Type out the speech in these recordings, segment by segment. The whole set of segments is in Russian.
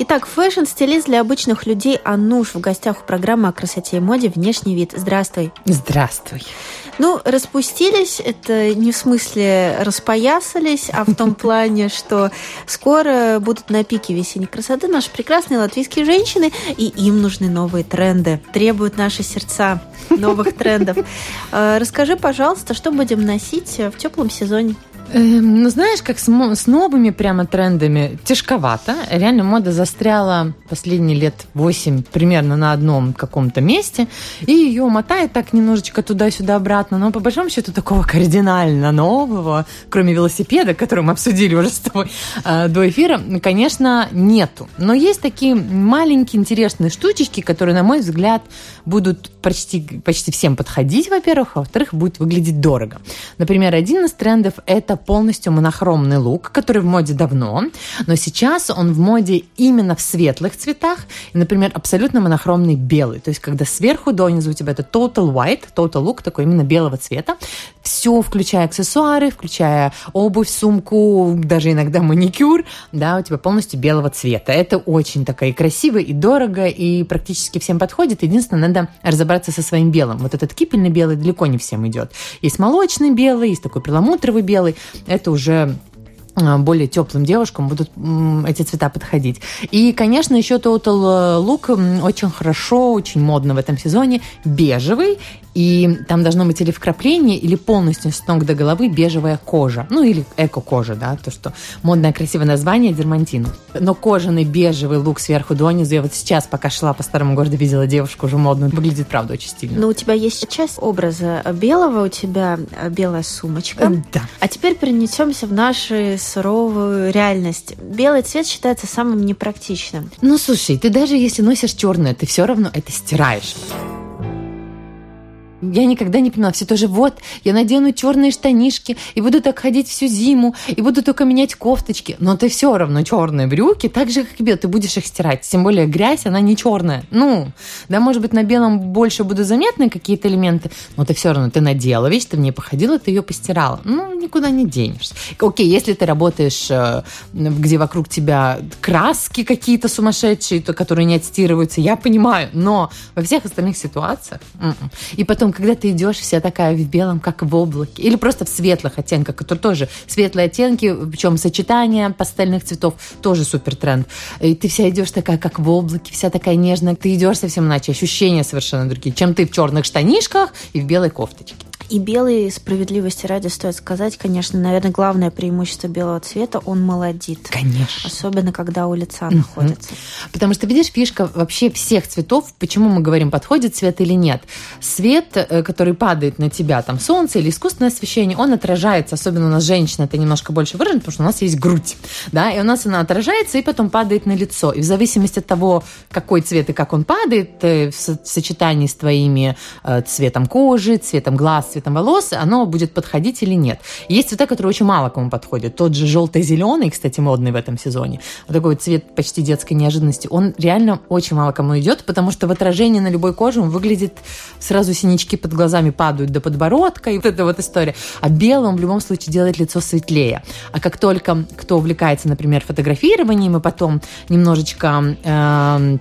Итак, фэшн-стилист для обычных людей Ануш в гостях у программы о красоте и моде «Внешний вид». Здравствуй. Здравствуй. Ну, распустились, это не в смысле распоясались, а в том плане, что скоро будут на пике весенней красоты наши прекрасные латвийские женщины, и им нужны новые тренды, требуют наши сердца новых трендов. Э, расскажи, пожалуйста, что будем носить в теплом сезоне? Эм, ну, знаешь, как с, с новыми прямо трендами тяжковато. Реально мода застряла последние лет 8 примерно на одном каком-то месте, и ее мотает так немножечко туда-сюда обратно. Но по большому счету такого кардинально нового, кроме велосипеда, который мы обсудили уже с тобой э, до эфира, конечно, нету. Но есть такие маленькие интересные штучки, которые, на мой взгляд, будут почти, почти всем подходить, во-первых, а во-вторых, будет выглядеть дорого. Например, один из трендов – это полностью монохромный лук, который в моде давно, но сейчас он в моде именно в светлых цветах, например, абсолютно монохромный белый, то есть когда сверху донизу у тебя это total white, total look такой именно белого цвета, все, включая аксессуары, включая обувь, сумку, даже иногда маникюр, да, у тебя полностью белого цвета. Это очень такая и красиво, и дорого, и практически всем подходит. Единственное, надо разобраться со своим белым. Вот этот кипельный белый далеко не всем идет. Есть молочный белый, есть такой перламутровый белый это уже а, более теплым девушкам будут эти цвета подходить. И, конечно, еще Total Look очень хорошо, очень модно в этом сезоне. Бежевый и там должно быть или вкрапление, или полностью с ног до головы бежевая кожа. Ну, или эко-кожа, да, то, что модное красивое название дермантин. Но кожаный бежевый лук сверху донизу. Я вот сейчас, пока шла по старому городу, видела девушку уже модную. Выглядит, правда, очень стильно. Но у тебя есть часть образа белого, у тебя белая сумочка. Да. А теперь перенесемся в нашу суровую реальность. Белый цвет считается самым непрактичным. Ну, слушай, ты даже если носишь черное, ты все равно это стираешь. Я никогда не понимала, все тоже вот, я надену черные штанишки и буду так ходить всю зиму, и буду только менять кофточки. Но ты все равно черные брюки, так же, как и белые, ты будешь их стирать. Тем более грязь, она не черная. Ну, да, может быть, на белом больше будут заметны какие-то элементы, но ты все равно, ты надела вещь, ты в ней походила, ты ее постирала. Ну, никуда не денешься. Окей, если ты работаешь, э, где вокруг тебя краски какие-то сумасшедшие, которые не отстирываются, я понимаю, но во всех остальных ситуациях. М-м. И потом потом, когда ты идешь вся такая в белом, как в облаке, или просто в светлых оттенках, которые тоже светлые оттенки, причем сочетание пастельных цветов тоже супер тренд. И ты вся идешь такая, как в облаке, вся такая нежная, ты идешь совсем иначе, ощущения совершенно другие, чем ты в черных штанишках и в белой кофточке. И белый, справедливости ради, стоит сказать, конечно, наверное, главное преимущество белого цвета – он молодит. Конечно. Особенно, когда у лица находится. Потому что, видишь, фишка вообще всех цветов, почему мы говорим, подходит цвет или нет. Свет, э, который падает на тебя, там, солнце или искусственное освещение, он отражается, особенно у нас женщина, это немножко больше выражено, потому что у нас есть грудь, да, и у нас она отражается и потом падает на лицо. И в зависимости от того, какой цвет и как он падает, э, в сочетании с твоими э, цветом кожи, цветом глаз, цветом волос, оно будет подходить или нет. Есть цвета, которые очень мало кому подходят. Тот же желто-зеленый, кстати, модный в этом сезоне, вот такой вот цвет почти детской неожиданности, он реально очень мало кому идет, потому что в отражении на любой коже он выглядит сразу синячки под глазами падают до подбородка, и вот эта вот история. А белым в любом случае делает лицо светлее. А как только кто увлекается, например, фотографированием, и потом немножечко э,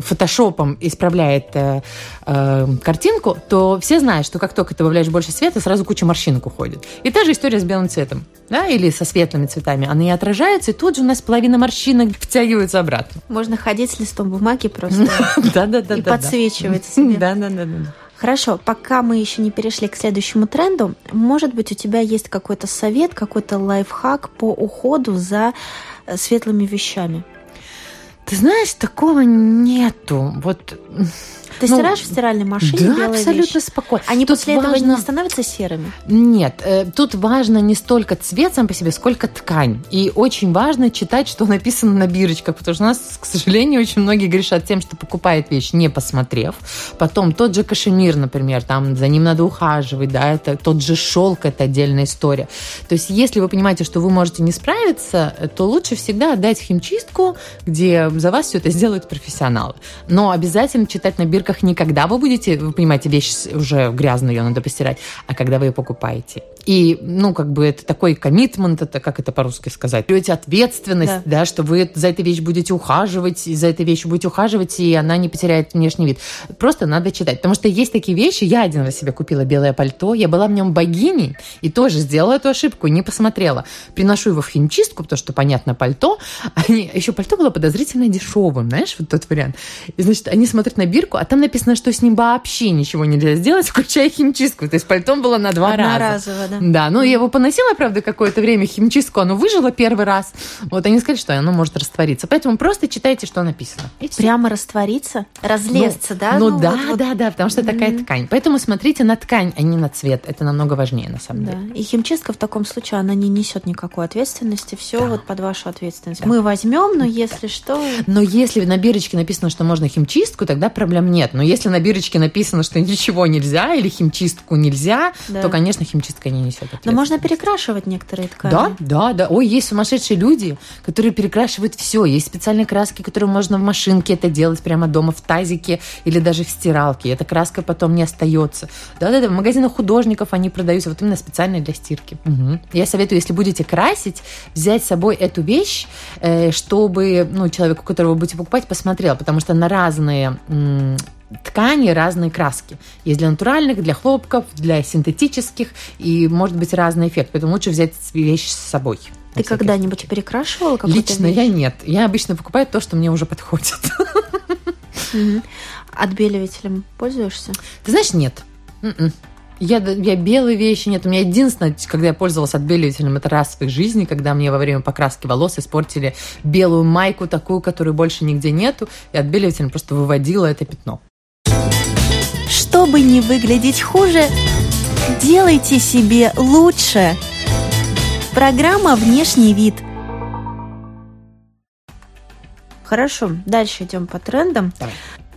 фотошопом исправляет э, э, картинку, то все знают, что как только ты добавляешь больше света, сразу куча морщинок уходит. И та же история с белым цветом, да, или со светлыми цветами. Они отражаются, и тут же у нас половина морщинок втягивается обратно. Можно ходить с листом бумаги просто да-да-да, и подсвечивать себе. Да-да-да. Хорошо, пока мы еще не перешли к следующему тренду, может быть, у тебя есть какой-то совет, какой-то лайфхак по уходу за э, светлыми вещами? Ты знаешь, такого нету. Вот Ты Ну, стираешь в стиральной машине Да, абсолютно вещи? спокойно. Они Тут после этого важно- не становятся серыми? Нет, э, тут важно не столько цвет сам по себе, сколько ткань. И очень важно читать, что написано на бирочках, потому что у нас, к сожалению, очень многие грешат тем, что покупают вещь, не посмотрев. Потом тот же кашемир, например, там за ним надо ухаживать, да, это тот же шелк, это отдельная история. То есть, если вы понимаете, что вы можете не справиться, то лучше всегда отдать в химчистку, где за вас все это сделают профессионалы. Но обязательно читать на бирках не вы будете, вы понимаете, вещь уже грязную, ее надо постирать, а когда вы ее покупаете. И, ну, как бы это такой коммитмент, это как это по-русски сказать, берете ответственность, да. что вы за этой вещью будете ухаживать, и за этой вещью будете ухаживать, и она не потеряет внешний вид. Просто надо читать. Потому что есть такие вещи, я один раз себе купила белое пальто, я была в нем богиней, и тоже сделала эту ошибку, не посмотрела. Приношу его в химчистку, потому что, понятно, пальто. Они, еще пальто было подозрительно дешевым, знаешь, вот тот вариант. И, значит, они смотрят на бирку, а там написано, что с ним вообще ничего нельзя сделать, включая химчистку. То есть пальто было на два раза. Да. Да, ну я его поносила, правда, какое-то время химчистку, оно выжило первый раз. Вот они сказали, что оно может раствориться. Поэтому просто читайте, что написано. И всё. Прямо раствориться? Разлезться, да? Ну, вот- да, вот- да, да, потому что такая Мгм. ткань. Поэтому смотрите на ткань, а не на цвет. Это намного важнее, на самом Да. деле. И химчистка в таком случае, она не несет никакой ответственности. Все Да. вот под вашу ответственность. Да. Мы возьмем, но если что... Но если на бирочке написано, что можно химчистку, тогда проблем нет. Но если на бирочке написано, что ничего нельзя или химчистку нельзя, Да. то, конечно, химчистка не несет Но ответственности. можно перекрашивать некоторые ткани. Да, да, да. Ой, есть сумасшедшие люди, которые перекрашивают все. Есть специальные краски, которые можно в машинке это делать прямо дома в тазике или даже в стиралке. Эта краска потом не остается. Да-да-да, в магазинах художников они продаются вот именно специально для стирки. Мгм. Я советую, если будете красить, взять с собой эту вещь, э, чтобы ну, человеку, которого вы будете покупать, посмотрел, потому что на разные ткани разные краски. Есть для натуральных, для хлопков, для синтетических, и может быть разный эффект. Поэтому лучше взять вещь с собой. Ты когда-нибудь перекрашивала какую-то Лично вещь? я нет. Я обычно покупаю то, что мне уже подходит. Отбеливателем пользуешься? Ты знаешь, нет. М-м. Я, я белые вещи нет. У меня единственное, когда я пользовалась отбеливателем, это раз в своей жизни, когда мне во время покраски волос испортили белую майку, такую, которой больше нигде нету, и отбеливателем просто выводила это пятно. Чтобы не выглядеть хуже, делайте себе лучше. Программа «Внешний вид». Хорошо, дальше идем по трендам. Давай.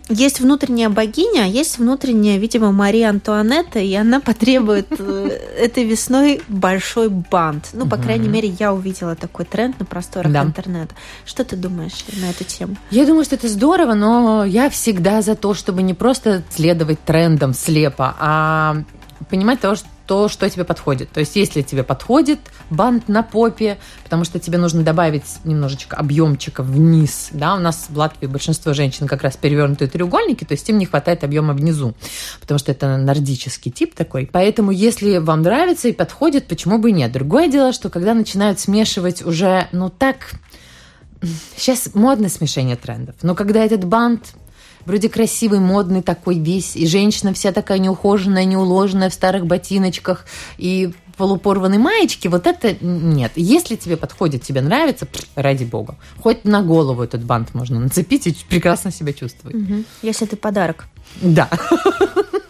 Есть внутренняя богиня, а есть внутренняя, видимо, Мария Антуанетта, и она потребует э, этой весной большой бант. Ну, по крайней мере, я увидела такой тренд на просторах интернета. Что ты думаешь на эту тему? Я думаю, что это здорово, но я всегда за то, чтобы не просто следовать трендам слепо, а понимать того, что то, что тебе подходит. То есть, если тебе подходит бант на попе, потому что тебе нужно добавить немножечко объемчика вниз, да, у нас в Латвии большинство женщин как раз перевернутые треугольники, то есть им не хватает объема внизу, потому что это нордический тип такой. Поэтому, если вам нравится и подходит, почему бы и нет? Другое дело, что когда начинают смешивать уже, ну так, Сейчас модно смешение трендов, но когда этот бант вроде красивый, модный такой весь, и женщина вся такая неухоженная, неуложенная в старых ботиночках и полупорванной маечке, вот это нет. Если тебе подходит, тебе нравится, ради бога. Хоть на голову этот бант можно нацепить и прекрасно себя чувствовать. Мгм. Если ты подарок. Да.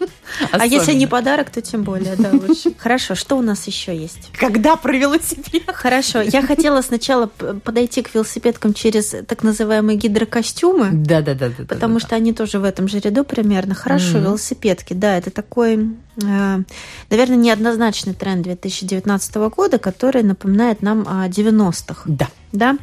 А если не Особенно. подарок, то тем более, да, лучше. Хорошо, что у нас еще есть? Когда про велосипед? Хорошо, я хотела сначала подойти к велосипедкам через так называемые гидрокостюмы, Да, да, да, да. потому что они тоже в этом же ряду примерно. Хорошо, велосипедки, да, это такой, э, наверное, неоднозначный тренд 2019 года, который напоминает нам о 90-х. Да. да.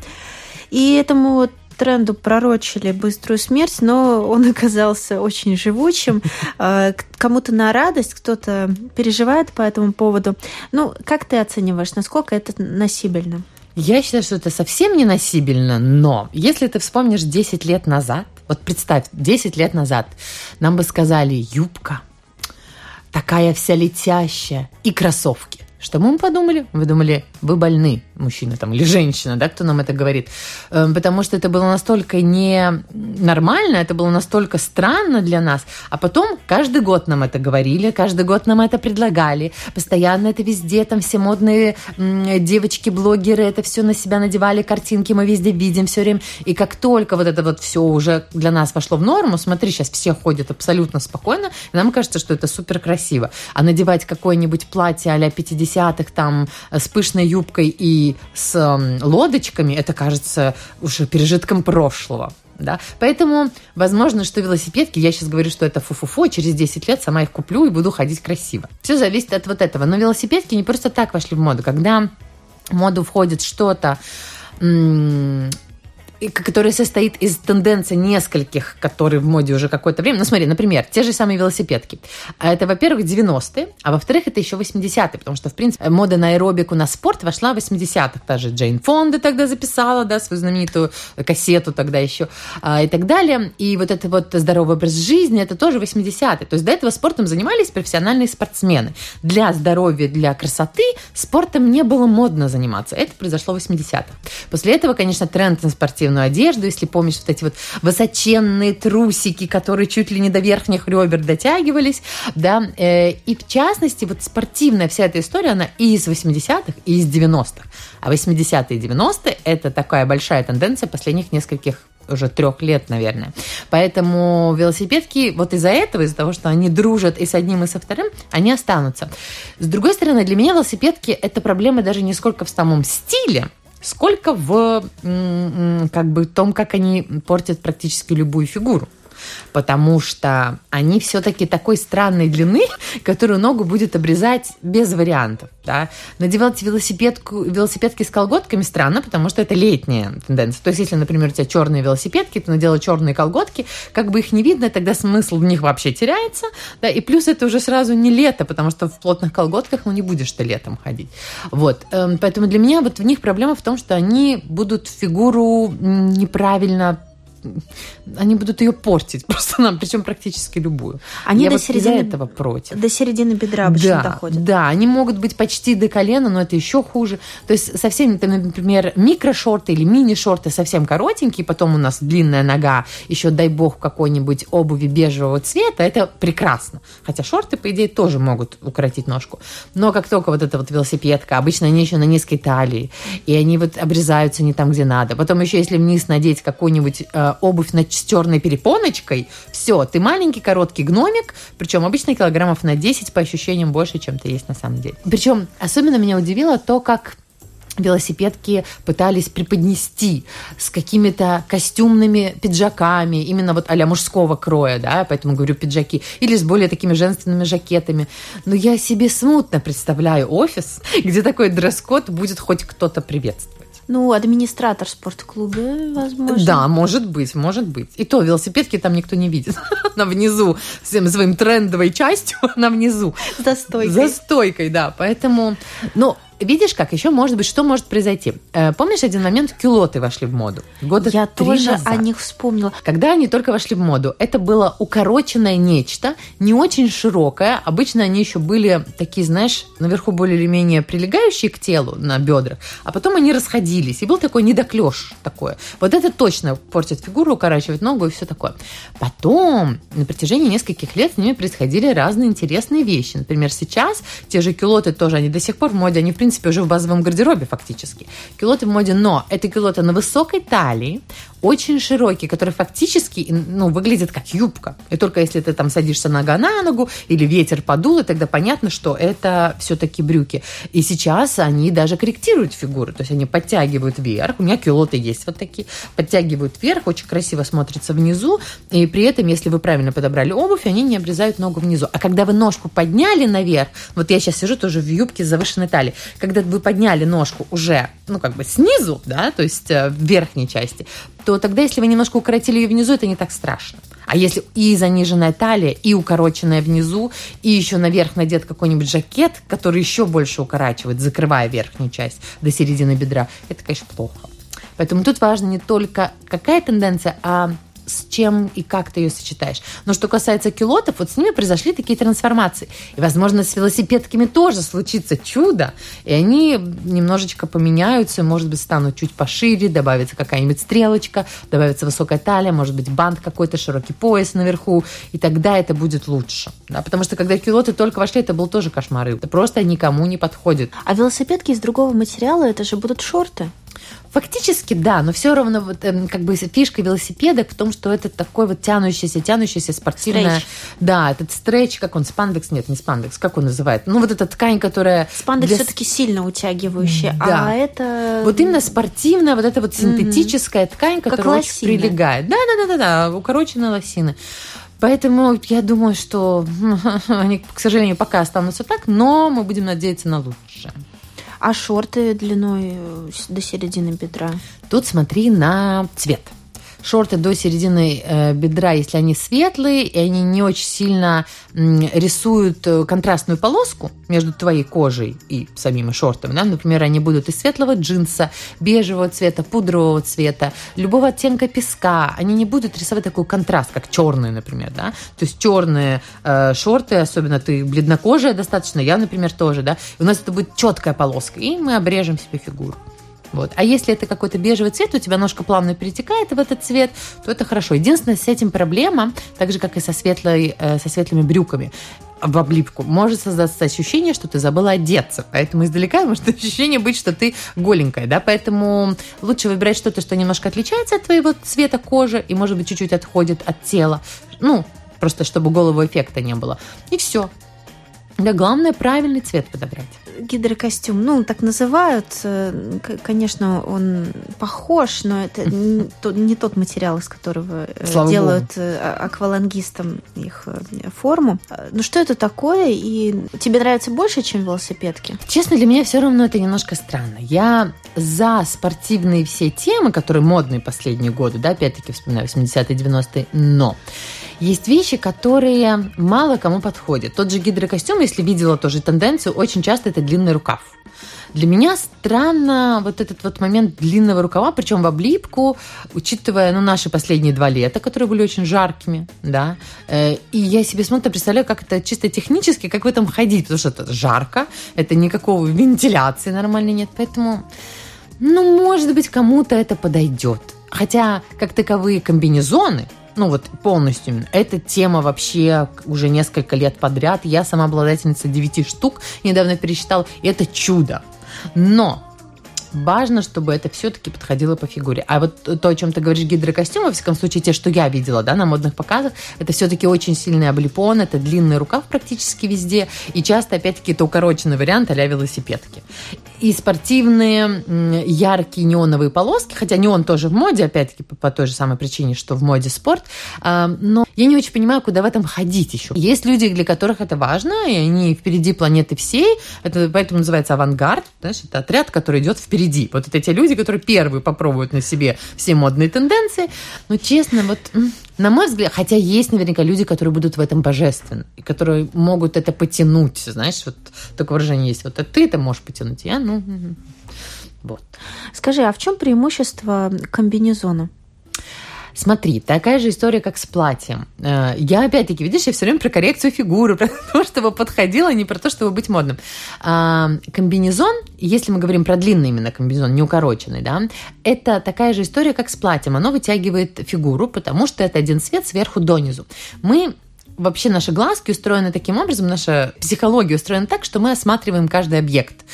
И этому вот тренду пророчили быструю смерть, но он оказался очень живучим. К- Кому-то на радость, кто-то переживает по этому поводу. Ну, как ты оцениваешь, насколько это носибельно? Я считаю, что это совсем не носибельно, но если ты вспомнишь 10 лет назад, вот представь, 10 лет назад нам бы сказали юбка, такая вся летящая, и кроссовки. Что мы подумали? Вы думали, вы больны, мужчина там или женщина, да, кто нам это говорит. Эм, потому что это было настолько не нормально, это было настолько странно для нас. А потом каждый год нам это говорили, каждый год нам это предлагали. Постоянно это везде, там все модные девочки-блогеры это все на себя надевали, картинки мы везде видим все время. И как только вот это вот все уже для нас вошло в норму, смотри, сейчас все ходят абсолютно спокойно, и нам кажется, что это супер красиво. А надевать какое-нибудь платье а-ля 50-х там с пышной юбкой и с лодочками, это кажется уже пережитком прошлого. Да? Поэтому, возможно, что велосипедки, я сейчас говорю, что это фу-фу-фу, через 10 лет сама их куплю и буду ходить красиво. Все зависит от вот этого. Но велосипедки не просто так вошли в моду. Когда в моду входит что-то, который состоит из тенденций нескольких, которые в моде уже какое-то время. Ну, смотри, например, те же самые велосипедки. А это, во-первых, 90-е, а во-вторых, это еще 80-е, потому что, в принципе, мода на аэробику, на спорт вошла в 80-х. Даже Джейн Фонда тогда записала, да, свою знаменитую кассету тогда еще а, и так далее. И вот это вот здоровый образ жизни, это тоже 80-е. То есть до этого спортом занимались профессиональные спортсмены. Для здоровья, для красоты спортом не было модно заниматься. Это произошло в 80-х. После этого, конечно, тренд на спортивный спортивную одежду, если помнишь вот эти вот высоченные трусики, которые чуть ли не до верхних ребер дотягивались, да, э, и в частности вот спортивная вся эта история, она и из 80-х, и из 90-х. А 80-е и 90-е – это такая большая тенденция последних нескольких уже трех лет, наверное. Поэтому велосипедки вот из-за этого, из-за того, что они дружат и с одним, и со вторым, они останутся. С другой стороны, для меня велосипедки – это проблема даже не сколько в самом стиле, сколько в как бы том, как они портят практически любую фигуру потому что они все-таки такой странной длины, которую ногу будет обрезать без вариантов. Да? Надевать велосипедку, велосипедки с колготками странно, потому что это летняя тенденция. То есть, если, например, у тебя черные велосипедки, ты надела черные колготки, как бы их не видно, тогда смысл в них вообще теряется. Да? И плюс это уже сразу не лето, потому что в плотных колготках ну, не будешь ты летом ходить. Вот. Эм, поэтому для меня вот в них проблема в том, что они будут фигуру неправильно они будут ее портить просто нам, причем практически любую. Они Я до вот середины этого против. До середины бедра обычно да, доходят. Да, они могут быть почти до колена, но это еще хуже. То есть совсем, например, микрошорты или мини-шорты совсем коротенькие, потом у нас длинная нога, еще дай бог какой-нибудь обуви бежевого цвета, это прекрасно. Хотя шорты, по идее, тоже могут укоротить ножку. Но как только вот эта вот велосипедка, обычно они еще на низкой талии, и они вот обрезаются не там, где надо. Потом еще, если вниз надеть какую-нибудь э, обувь на, с черной перепоночкой, все, ты маленький короткий гномик, причем обычно килограммов на 10 по ощущениям больше, чем ты есть на самом деле. Причем особенно меня удивило то, как велосипедки пытались преподнести с какими-то костюмными пиджаками, именно вот а мужского кроя, да, поэтому говорю пиджаки, или с более такими женственными жакетами. Но я себе смутно представляю офис, где такой дресс-код будет хоть кто-то приветствовать. Ну, администратор спортклуба, возможно. Да, может быть, может быть. И то велосипедки там никто не видит. Она внизу, всем своим трендовой частью, она внизу. За стойкой. За стойкой, да. Поэтому, ну, видишь как, еще может быть, что может произойти. Э, помнишь, один момент кюлоты вошли в моду? Года Я тоже назад. о них вспомнила. Когда они только вошли в моду, это было укороченное нечто, не очень широкое. Обычно они еще были такие, знаешь, наверху более или менее прилегающие к телу на бедрах, а потом они расходились. И был такой недоклеш такое. Вот это точно портит фигуру, укорачивает ногу и все такое. Потом, на протяжении нескольких лет с ними происходили разные интересные вещи. Например, сейчас те же кюлоты тоже, они до сих пор в моде, они, в принципе, принципе, уже в базовом гардеробе фактически. Килоты в моде, но это килоты на высокой талии, очень широкий, который фактически ну, выглядит как юбка. И только если ты там садишься нога на ногу или ветер подул, и тогда понятно, что это все-таки брюки. И сейчас они даже корректируют фигуру, то есть они подтягивают вверх. У меня килоты есть вот такие. Подтягивают вверх, очень красиво смотрится внизу. И при этом, если вы правильно подобрали обувь, они не обрезают ногу внизу. А когда вы ножку подняли наверх, вот я сейчас сижу тоже в юбке с завышенной талией, когда вы подняли ножку уже, ну, как бы снизу, да, то есть э, в верхней части, то тогда, если вы немножко укоротили ее внизу, это не так страшно. А если и заниженная талия, и укороченная внизу, и еще наверх надет какой-нибудь жакет, который еще больше укорачивает, закрывая верхнюю часть до середины бедра, это, конечно, плохо. Поэтому тут важно не только какая тенденция, а с чем и как ты ее сочетаешь. Но что касается килотов, вот с ними произошли такие трансформации. И, возможно, с велосипедками тоже случится чудо, и они немножечко поменяются, может быть, станут чуть пошире, добавится какая-нибудь стрелочка, добавится высокая талия, может быть, бант какой-то, широкий пояс наверху, и тогда это будет лучше. Да? Потому что когда килоты только вошли, это был тоже кошмар. Это просто никому не подходит. А велосипедки из другого материала, это же будут шорты? Фактически да, но все равно вот эм, как бы фишка велосипеда в том, что это такой вот тянущийся, тянущийся спортивная, Стретч. да, этот стретч, как он спандекс, нет, не спандекс, как он называет, ну вот эта ткань, которая Спандекс для- все-таки сильно утягивающий, Да. а это... вот именно спортивная, вот эта вот синтетическая ткань, Как которая очень лосины. прилегает. Да, да, да, да, да, укороченные лосины. Поэтому я думаю, что они, к сожалению, пока останутся так, но мы будем надеяться на лучшее. А шорты длиной э, до середины бедра? Тут смотри на цвет. Шорты до середины э, бедра, если они светлые, и они не очень сильно рисуют э, контрастную полоску между твоей кожей и самими шортами. Да? Например, они будут из светлого джинса, бежевого цвета, пудрового цвета, любого оттенка песка. Они не будут рисовать такой контраст, как черные, например. Да? То есть черные э, шорты, особенно ты бледнокожая достаточно, я, например, тоже. Да? И у нас это будет четкая полоска, и мы обрежем себе фигуру. Вот. А если это какой-то бежевый цвет, у тебя ножка плавно перетекает в этот цвет, то это хорошо. Единственное, с этим проблема, так же, как и со, светлой, э, со светлыми брюками, в облипку может создаться ощущение, что ты забыла одеться. Поэтому издалека может ощущение быть, что ты голенькая, да, поэтому лучше выбирать что-то, что немножко отличается от твоего цвета кожи и, может быть, чуть-чуть отходит от тела. Ну, просто чтобы голову эффекта не было. И все. Да, главное правильный цвет подобрать. Гидрокостюм, ну, так называют. э, Конечно, он похож, но это не то- не тот материал, из которого э, Слава делают э, а- аквалангистам их форму. Ну, что это такое? И тебе нравится больше, чем велосипедки? Честно, для меня все равно это немножко странно. Я за спортивные все темы, которые модные последние годы, да, опять-таки вспоминаю 80-е, 90-е, но есть вещи, которые мало кому подходят. Тот же гидрокостюм, если видела тоже тенденцию, очень часто это длинный рукав. Для меня странно вот этот вот момент длинного рукава, причем в облипку, учитывая, ну, наши последние два лета, которые были очень жаркими, да, Э, и я себе смотрю, представляю, как это чисто технически, как в этом ходить, потому что это жарко, это никакого вентиляции нормальной нет, поэтому, ну, может быть, кому-то это подойдет. Хотя, как таковые комбинезоны, ну вот полностью, эта тема вообще уже несколько лет подряд. Я сама обладательница 9 штук, недавно пересчитала, это чудо. Но важно, чтобы это все-таки подходило по фигуре. А вот то, о чем ты говоришь, гидрокостюмы, во всяком случае, те, что я видела, да, на модных показах, это все-таки очень сильный облипон, это длинный рукав практически везде, и часто, опять-таки, это укороченный вариант а велосипедки. И спортивные яркие неоновые полоски, хотя неон тоже в моде, опять-таки, по, по той же самой причине, что в моде спорт, а, но я не очень понимаю, куда в этом ходить еще. Есть люди, для которых это важно, и они впереди планеты всей, это поэтому называется авангард, знаешь, это отряд, который идет впереди. Вот это те люди, которые первые попробуют на себе все модные тенденции. Но честно, вот на мой взгляд, хотя есть наверняка люди, которые будут в этом божественны, и которые могут это потянуть, знаешь, вот такое выражение есть, вот а ты это можешь потянуть, я, ну, вот. Скажи, а в чем преимущество комбинезона? Смотри, такая же история, как с платьем. Э, Я, опять-таки, видишь, я все время про коррекцию фигуры, про то, чтобы подходило, а не про то, чтобы быть модным. А, Комбинезон, если мы говорим про длинный именно комбинезон, не укороченный, да, это такая же история, как с платьем. Оно вытягивает фигуру, потому что это один цвет сверху донизу. Мы Вообще наши глазки устроены таким образом, наша психология устроена так, что мы осматриваем каждый объект.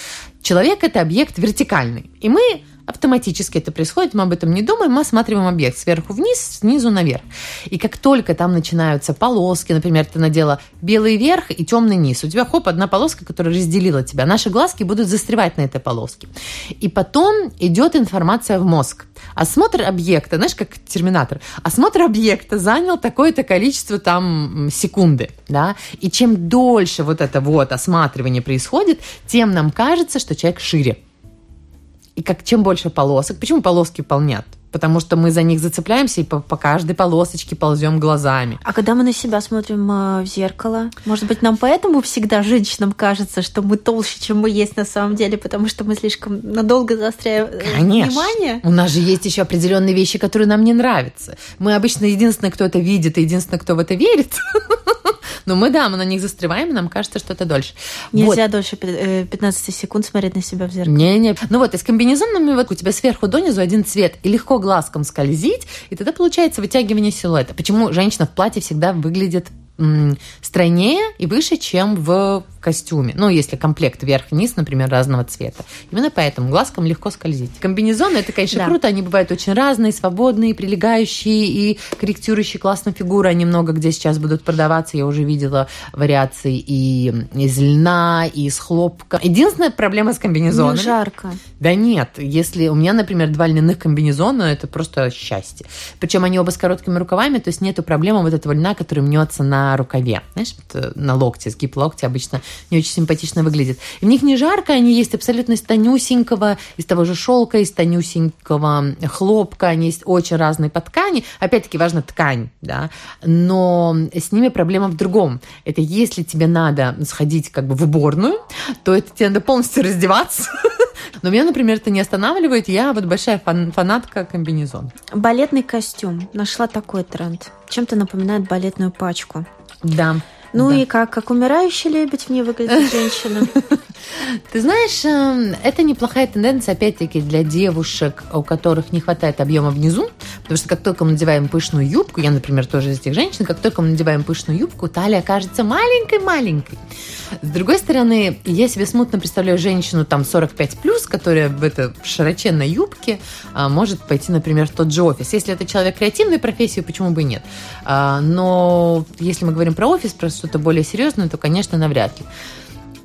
Человек – это объект вертикальный. И мы автоматически это происходит, мы об этом не думаем, мы осматриваем объект сверху вниз, снизу наверх. И как только там начинаются полоски, например, ты надела белый верх и темный низ, у тебя хоп, одна полоска, которая разделила тебя. Наши глазки будут застревать на этой полоске. И потом идет информация в мозг. Осмотр объекта, знаешь, как терминатор, осмотр объекта занял такое-то количество там секунды, да, и чем дольше вот это вот осматривание происходит, тем нам кажется, что человек шире. И как чем больше полосок, почему полоски полнят? потому что мы за них зацепляемся и по, по каждой полосочке ползем глазами. А когда мы на себя смотрим э, в зеркало, может быть, нам поэтому всегда женщинам кажется, что мы толще, чем мы есть на самом деле, потому что мы слишком надолго заостряем э, Конечно. внимание? У нас же есть еще определенные вещи, которые нам не нравятся. Мы обычно единственные, кто это видит, и единственные, кто в это верит. Но мы, да, мы на них застреваем, и нам кажется, что это дольше. Нельзя Вот. дольше пи- э, 15 секунд смотреть на себя в зеркало. Не-не. Ну вот, и с комбинезонами вот у тебя сверху донизу один цвет, и легко глазком скользить, и тогда получается вытягивание силуэта. Почему женщина в платье всегда выглядит стройнее и выше, чем в костюме. Ну, если комплект вверх-вниз, например, разного цвета. Именно поэтому глазком легко скользить. Комбинезоны, это, конечно, Да. круто, они бывают очень разные, свободные, прилегающие и корректирующие классно фигуры. Они много где сейчас будут продаваться. Я уже видела вариации и из льна, и из хлопка. Единственная проблема с комбинезонами... жарко. Да нет, если у меня, например, два льняных комбинезона, это просто счастье. Причем они оба с короткими рукавами, то есть нету проблемы вот этого льна, который мнется на рукаве. Знаешь, э, на локте, сгиб локтя обычно не очень симпатично выглядит. И в них не жарко, они есть абсолютно из тонюсенького, из того же шелка, из тонюсенького хлопка, они есть очень разные по ткани. Опять-таки важна ткань, да, но с ними проблема в другом. Это если тебе надо сходить как бы в уборную, то это тебе надо полностью раздеваться, но меня, например, это не останавливает. Я вот большая фан- фанатка комбинезон. Балетный костюм. Нашла такой тренд. Чем-то напоминает балетную пачку. Да. Ну Да. и как, как умирающий лебедь в ней выглядит женщина. Ты знаешь, эм, это неплохая тенденция, опять-таки, для девушек, у которых не хватает объема внизу, потому что как только мы надеваем пышную юбку, я, например, тоже из этих женщин, как только мы надеваем пышную юбку, талия кажется маленькой-маленькой. С другой стороны, я себе смутно представляю женщину там 45+, которая в этой широченной юбке а, может пойти, например, в тот же офис. Если это человек креативной профессии, почему бы и нет? А, но если мы говорим про офис, про что-то более серьезное, то, конечно, навряд ли.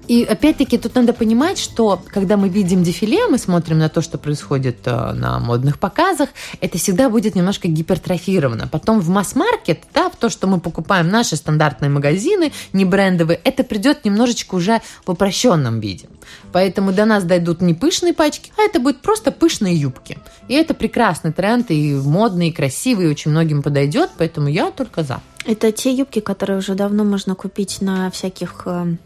И опять-таки тут надо понимать, что когда мы видим дефиле, мы смотрим на то, что происходит э, на модных показах, это всегда будет немножко гипертрофировано. Потом в масс-маркет, да, в то, что мы покупаем наши стандартные магазины, не брендовые, это придет немножечко уже в упрощенном виде. Поэтому до нас дойдут не пышные пачки, а это будет просто пышные юбки. И это прекрасный тренд, и модный, и красивый, и очень многим подойдет, поэтому я только за. Это те юбки, которые уже давно можно купить на всяких э,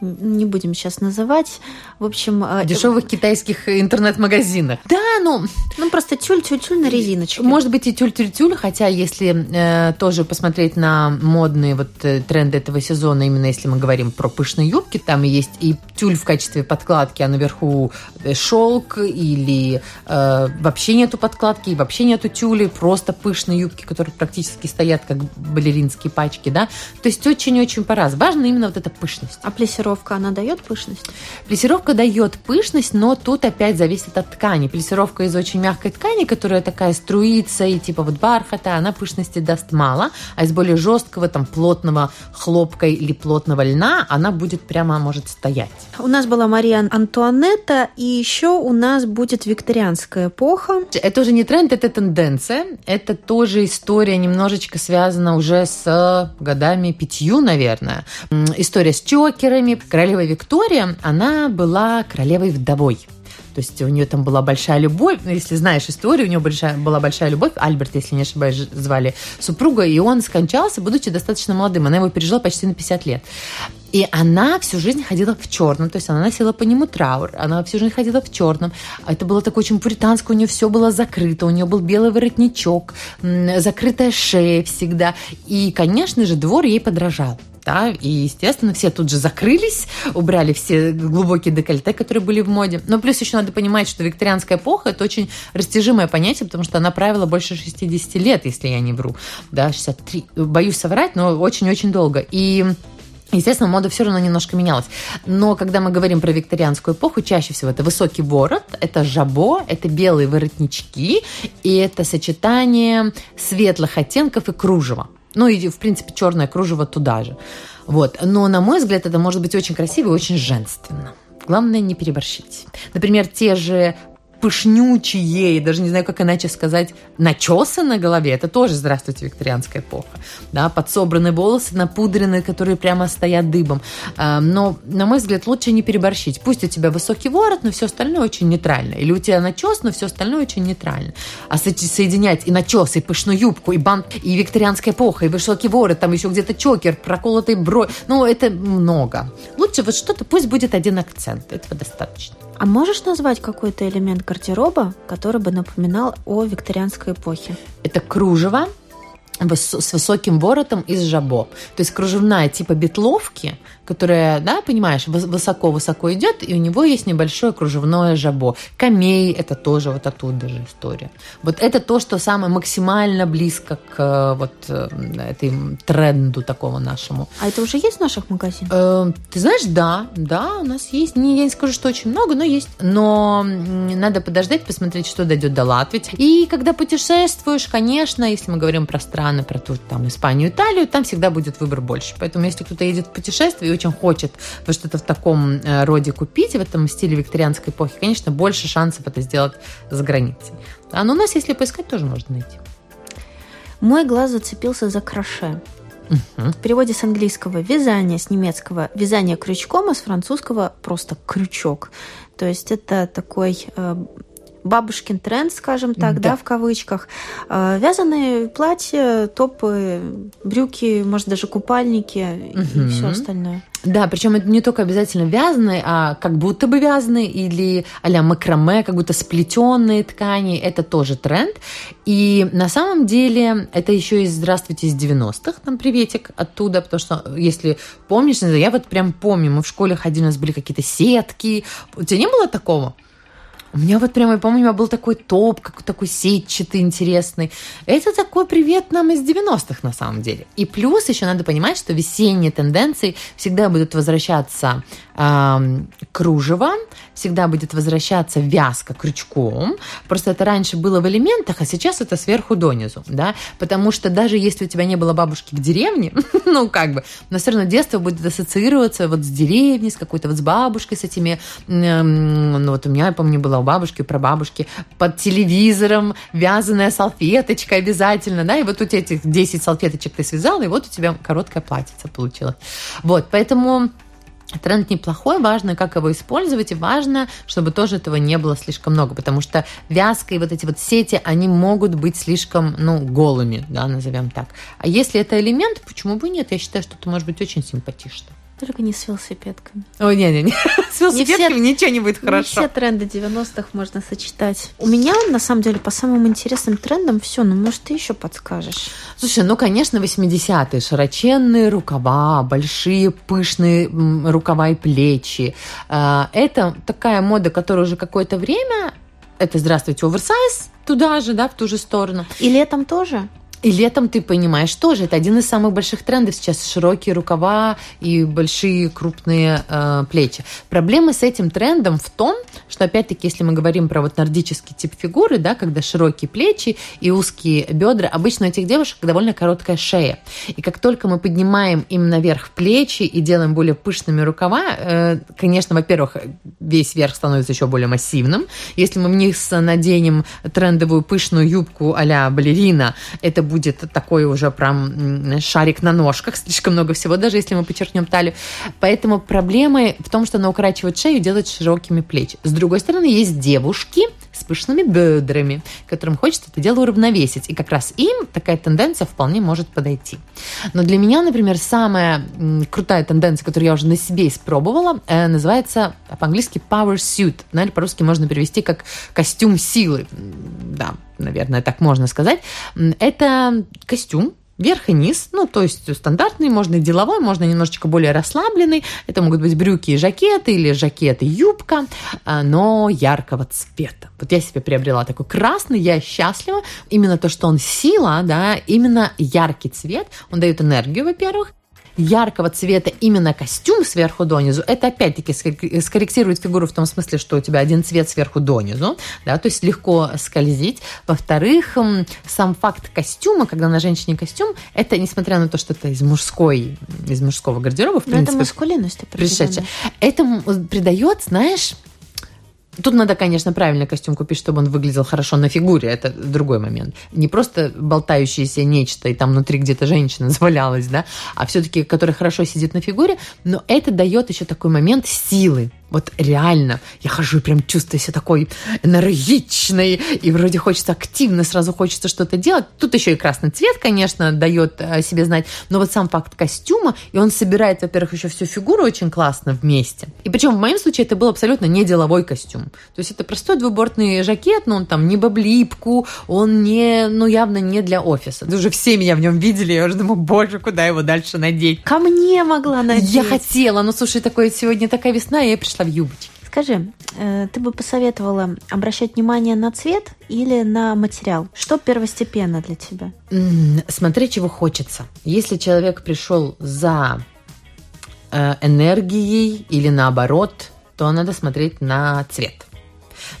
не будем сейчас называть. В общем... э, Дешевых китайских интернет-магазинах. Да, ну, Ну, просто тюль-тюль-тюль на резиночке. Может быть и тюль-тюль-тюль, хотя если э, тоже посмотреть на модные вот э, тренды этого сезона, именно если мы говорим про пышные юбки, там есть и тюль в качестве подкладки, а наверху э, шелк или э, вообще нету подкладки, и вообще нету тюли, просто пышные юбки, которые практически стоят как балеринские пачки, да. То есть очень-очень по-разному. Важно именно вот эта пышность. А плессировка, она дает пышность? Плессировка дает пышность, но тут опять зависит от ткани. Плессировка из очень мягкой ткани, которая такая струится и типа вот бархата, она пышности даст мало, а из более жесткого, там, плотного хлопка или плотного льна она будет прямо может стоять. У нас была Мария Антуанетта, и еще у нас будет викторианская эпоха. Это уже не тренд, это тенденция. Это тоже история немножечко связана уже с годами пятью, наверное. История с чокерами. Королева Виктория, она была королевой вдовой. То есть у нее там была большая любовь, ну, если знаешь историю, у нее большая, была большая любовь, Альберт, если не ошибаюсь, звали супруга, и он скончался, будучи достаточно молодым. Она его пережила почти на 50 лет. И она всю жизнь ходила в черном, то есть она носила по нему траур, она всю жизнь ходила в черном. А Это было такое очень пуританское, у нее все было закрыто, у нее был белый воротничок, закрытая шея всегда. И, конечно же, двор ей подражал. Да, и, естественно, все тут же закрылись, убрали все глубокие декольте, которые были в моде. Но плюс еще надо понимать, что викторианская эпоха – это очень растяжимое понятие, потому что она правила больше 60 лет, если я не вру. Да, 63. Боюсь соврать, но очень-очень долго. И Естественно, мода все равно немножко менялась. Но когда мы говорим про викторианскую эпоху, чаще всего это высокий ворот, это жабо, это белые воротнички, и это сочетание светлых оттенков и кружева. Ну и, в принципе, черное кружево туда же. Вот. Но, на мой взгляд, это может быть очень красиво и очень женственно. Главное не переборщить. Например, те же пышнючие, даже не знаю, как иначе сказать, начесы на голове, это тоже, здравствуйте, викторианская эпоха. Да, подсобранные волосы, напудренные, которые прямо стоят дыбом. А, но, на мой взгляд, лучше не переборщить. Пусть у тебя высокий ворот, но все остальное очень нейтрально. Или у тебя начес, но все остальное очень нейтрально. А соединять и начес, и пышную юбку, и бант, и викторианская эпоха, и высокий ворот, там еще где-то чокер, проколотый бровь, ну, это много. Лучше вот что-то, пусть будет один акцент, этого достаточно. А можешь назвать какой-то элемент гардероба, который бы напоминал о викторианской эпохе? Это кружево, с высоким воротом из жабо. То есть кружевная типа бетловки, которая, да, понимаешь, высоко-высоко идет, и у него есть небольшое кружевное жабо. Камей – это тоже вот оттуда же история. Вот это то, что самое максимально близко к э, вот э, этой тренду такого нашему. А это уже есть в наших магазинах? Э, ты знаешь, да, да, у нас есть. Не, я не скажу, что очень много, но есть. Но надо подождать, посмотреть, что дойдет до Латвии. И когда путешествуешь, конечно, если мы говорим про страны, про ту, там, Испанию, Италию, там всегда будет выбор больше. Поэтому если кто-то едет в путешествие очень хочет вот что-то в таком э, роде купить, в этом стиле викторианской эпохи, конечно, больше шансов это сделать за границей. А но у нас, если поискать, тоже можно найти. Мой глаз зацепился за кроше. Угу. В переводе с английского вязание, с немецкого вязание крючком, а с французского просто крючок. То есть это такой э, бабушкин тренд, скажем так, да, да в кавычках. Э, вязаные платья, топы, брюки, может даже купальники угу. и все остальное. Да, причем это не только обязательно вязаные, а как будто бы вязаные или а-ля макраме, как будто сплетенные ткани. Это тоже тренд. И на самом деле это еще из «Здравствуйте» из 90-х, там приветик оттуда, потому что, если помнишь, я вот прям помню, мы в школе ходили, у нас были какие-то сетки. У тебя не было такого? У меня вот прямо, я помню, у меня был такой топ, как такой сетчатый, интересный. Это такой привет нам из 90-х на самом деле. И плюс еще надо понимать, что весенние тенденции всегда будут возвращаться э, кружево, всегда будет возвращаться вязка крючком. Просто это раньше было в элементах, а сейчас это сверху донизу, да, потому что даже если у тебя не было бабушки в деревне, ну как бы, но все равно детство будет ассоциироваться вот с деревней, с какой-то вот с бабушкой, с этими, ну вот у меня, я помню, была бабушки, про бабушки под телевизором вязаная салфеточка обязательно, да, и вот тебя этих 10 салфеточек ты связала, и вот у тебя короткое платьице получилось. Вот, поэтому Тренд неплохой, важно, как его использовать, и важно, чтобы тоже этого не было слишком много, потому что вязка и вот эти вот сети, они могут быть слишком, ну, голыми, да, назовем так. А если это элемент, почему бы нет? Я считаю, что это может быть очень симпатично. Только не с велосипедками. Ой, не-не-не. С велосипедками не все, ничего не будет хорошо. Не все тренды 90-х можно сочетать. У меня, на самом деле, по самым интересным трендам все. Ну, может, ты еще подскажешь? Слушай, ну, конечно, 80-е. Широченные рукава, большие пышные рукава и плечи. А, это такая мода, которая уже какое-то время... Это, здравствуйте, оверсайз туда же, да, в ту же сторону. И летом тоже? И летом ты понимаешь тоже, это один из самых больших трендов сейчас, широкие рукава и большие крупные э, плечи. Проблема с этим трендом в том, что опять-таки, если мы говорим про вот нордический тип фигуры, да, когда широкие плечи и узкие бедра, обычно у этих девушек довольно короткая шея. И как только мы поднимаем им наверх плечи и делаем более пышными рукава, э, конечно, во-первых, весь верх становится еще более массивным. Если мы вниз наденем трендовую пышную юбку а-ля балерина, это будет будет такой уже прям шарик на ножках, слишком много всего, даже если мы подчеркнем талию. Поэтому проблема в том, что она укорачивает шею и делает широкими плечи. С другой стороны, есть девушки, с пышными бедрами, которым хочется это дело уравновесить. И как раз им такая тенденция вполне может подойти. Но для меня, например, самая крутая тенденция, которую я уже на себе испробовала, э, называется по-английски power suit. Наверное, по-русски можно перевести как костюм силы. Да, наверное, так можно сказать. Это костюм, верх и низ, ну, то есть стандартный, можно и деловой, можно немножечко более расслабленный. Это могут быть брюки и жакеты или жакеты и юбка, а, но яркого цвета. Вот я себе приобрела такой красный, я счастлива. Именно то, что он сила, да, именно яркий цвет, он дает энергию, во-первых, яркого цвета именно костюм сверху донизу, это опять-таки скорректирует фигуру в том смысле, что у тебя один цвет сверху донизу, да, то есть легко скользить. Во-вторых, сам факт костюма, когда на женщине костюм, это несмотря на то, что это из мужской, из мужского гардероба, в Но принципе. это маскулинность пришедшая. Это придает, знаешь, Тут надо, конечно, правильный костюм купить, чтобы он выглядел хорошо на фигуре. Это другой момент. Не просто болтающееся нечто, и там внутри где-то женщина завалялась, да, а все-таки, который хорошо сидит на фигуре. Но это дает еще такой момент силы. Вот реально, я хожу и прям чувствую себя такой энергичной, и вроде хочется активно, сразу хочется что-то делать. Тут еще и красный цвет, конечно, дает о себе знать, но вот сам факт костюма, и он собирает, во-первых, еще всю фигуру очень классно вместе. И причем в моем случае это был абсолютно не деловой костюм. То есть это простой двубортный жакет, но он там не баблипку, он не, ну явно не для офиса. Уже все меня в нем видели, я уже думаю, боже, куда его дальше надеть? Ко мне могла надеть. Я хотела, но слушай, такое сегодня такая весна, я пришла в юбочке. Скажи, э, ты бы посоветовала обращать внимание на цвет или на материал? Что первостепенно для тебя? Смотри, чего хочется. Если человек пришел за э, энергией или наоборот, то надо смотреть на цвет.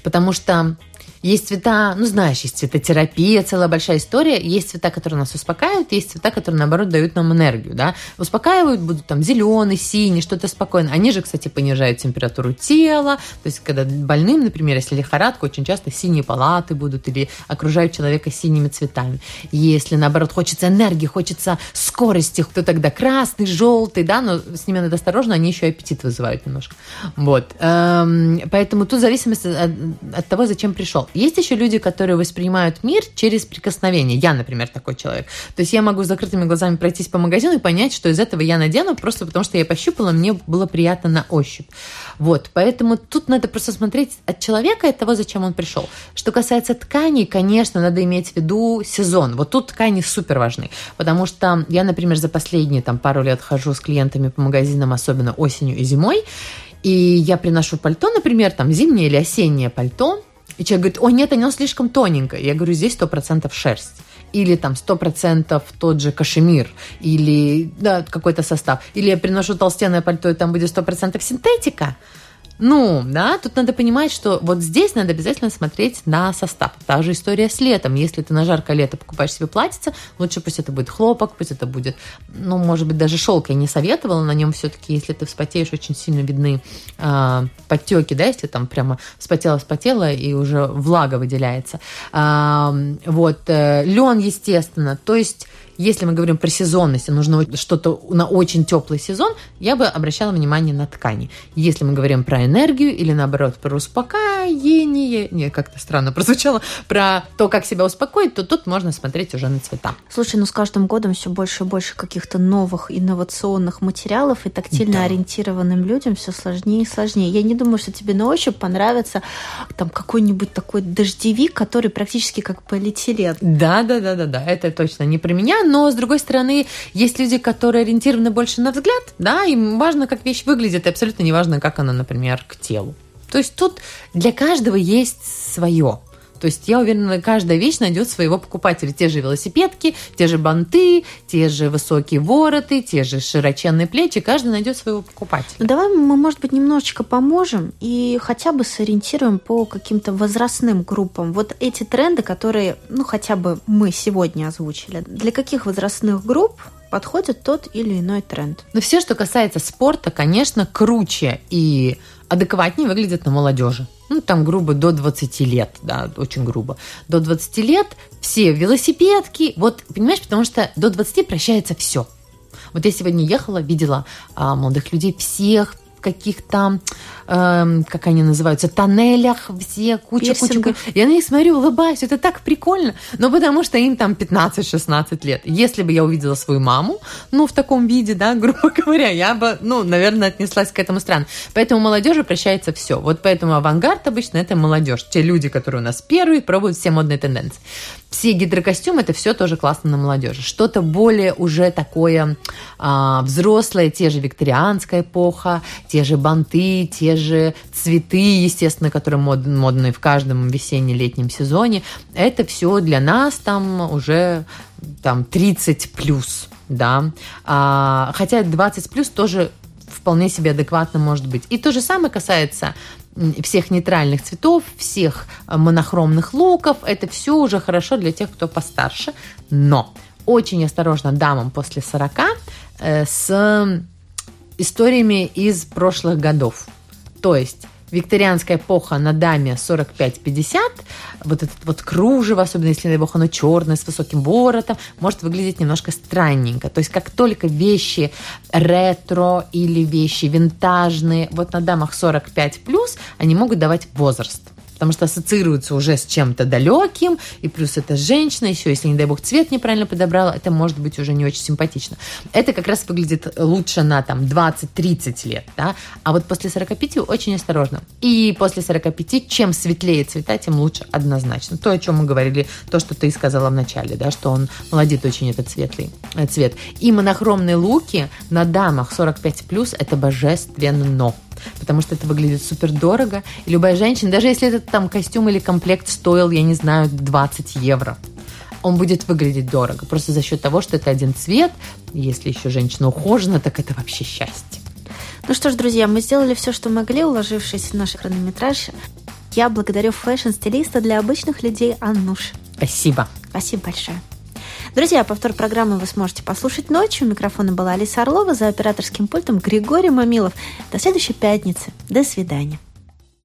Потому что есть цвета, ну знаешь, есть цветотерапия, целая большая история. Есть цвета, которые нас успокаивают, есть цвета, которые, наоборот, дают нам энергию. Да? Успокаивают будут там зеленый, синий, что-то спокойное. Они же, кстати, понижают температуру тела. То есть, когда больным, например, если лихорадка, очень часто синие палаты будут или окружают человека синими цветами. Если, наоборот, хочется энергии, хочется скорости, то тогда красный, желтый, да, но с ними надо осторожно, они еще аппетит вызывают немножко. Вот. Эм, поэтому тут зависимость от того, зачем пришел. Есть еще люди, которые воспринимают мир через прикосновение. Я, например, такой человек. То есть я могу с закрытыми глазами пройтись по магазину и понять, что из этого я надену, просто потому что я пощупала, мне было приятно на ощупь. Вот, поэтому тут надо просто смотреть от человека от того, зачем он пришел. Что касается тканей, конечно, надо иметь в виду сезон. Вот тут ткани супер важны, потому что я, например, за последние там пару лет хожу с клиентами по магазинам, особенно осенью и зимой, и я приношу пальто, например, там зимнее или осеннее пальто, и человек говорит, ой, нет, оно слишком тоненькое. Я говорю, здесь 100% шерсть или там 100% тот же кашемир, или да, какой-то состав. Или я приношу толстенное пальто, и там будет 100% синтетика. Ну, да, тут надо понимать, что вот здесь надо обязательно смотреть на состав. Та же история с летом. Если ты на жаркое лето покупаешь себе платьице, лучше пусть это будет хлопок, пусть это будет, ну, может быть, даже шелк я не советовала. На нем все-таки, если ты вспотеешь, очень сильно видны э, подтеки, да, если там прямо вспотела-вспотела и уже влага выделяется. Э, вот, э, лен, естественно. То есть если мы говорим про сезонность, нужно что-то на очень теплый сезон, я бы обращала внимание на ткани. Если мы говорим про энергию или наоборот про успокоение, не, как-то странно прозвучало, про то, как себя успокоить, то тут можно смотреть уже на цвета. Слушай, ну с каждым годом все больше и больше каких-то новых инновационных материалов и тактильно да. ориентированным людям все сложнее и сложнее. Я не думаю, что тебе на ощупь понравится там какой-нибудь такой дождевик, который практически как полиэтилен. Да, да, да, да, да, это точно не про меня, но, с другой стороны, есть люди, которые ориентированы больше на взгляд, да, им важно, как вещь выглядит, и абсолютно не важно, как она, например, к телу. То есть тут для каждого есть свое. То есть я уверена, каждая вещь найдет своего покупателя. Те же велосипедки, те же банты, те же высокие вороты, те же широченные плечи. Каждый найдет своего покупателя. Ну, давай мы, может быть, немножечко поможем и хотя бы сориентируем по каким-то возрастным группам. Вот эти тренды, которые, ну, хотя бы мы сегодня озвучили. Для каких возрастных групп подходит тот или иной тренд. Но все, что касается спорта, конечно, круче и адекватнее выглядит на молодежи. Ну, там грубо до 20 лет, да, очень грубо. До 20 лет все велосипедки, вот, понимаешь, потому что до 20 прощается все. Вот я сегодня ехала, видела а, молодых людей всех каких-то, э, как они называются, тоннелях, все, куча-куча. Я на них смотрю, улыбаюсь, это так прикольно. Но потому что им там 15-16 лет. Если бы я увидела свою маму, ну, в таком виде, да, грубо говоря, я бы, ну, наверное, отнеслась к этому странно. Поэтому молодежи прощается все. Вот поэтому авангард обычно это молодежь. Те люди, которые у нас первые, пробуют все модные тенденции все гидрокостюмы, это все тоже классно на молодежи. Что-то более уже такое а, взрослое, те же викторианская эпоха, те же банты, те же цветы, естественно, которые мод, модные в каждом весенне-летнем сезоне. Это все для нас там уже там 30 плюс, да. А, хотя 20 плюс тоже вполне себе адекватно может быть. И то же самое касается всех нейтральных цветов, всех э, монохромных луков. Это все уже хорошо для тех, кто постарше. Но очень осторожно дамам после 40 э, с историями из прошлых годов. То есть викторианская эпоха на даме 45-50, вот этот вот кружево, особенно если, дай бог, оно черное, с высоким воротом, может выглядеть немножко странненько. То есть как только вещи ретро или вещи винтажные, вот на дамах 45+, они могут давать возраст потому что ассоциируется уже с чем-то далеким, и плюс это женщина, еще если, не дай бог, цвет неправильно подобрала, это может быть уже не очень симпатично. Это как раз выглядит лучше на там 20-30 лет, да, а вот после 45 очень осторожно. И после 45, чем светлее цвета, тем лучше однозначно. То, о чем мы говорили, то, что ты сказала в начале, да, что он молодит очень этот светлый э, цвет. И монохромные луки на дамах 45+, это божественно потому что это выглядит супер дорого. И любая женщина, даже если этот там костюм или комплект стоил, я не знаю, 20 евро, он будет выглядеть дорого. Просто за счет того, что это один цвет. Если еще женщина ухожена, так это вообще счастье. Ну что ж, друзья, мы сделали все, что могли, уложившись в наш хронометраж. Я благодарю фэшн-стилиста для обычных людей Ануш. Спасибо. Спасибо большое. Друзья, повтор программы вы сможете послушать ночью. У микрофона была Алиса Орлова, за операторским пультом Григорий Мамилов. До следующей пятницы. До свидания.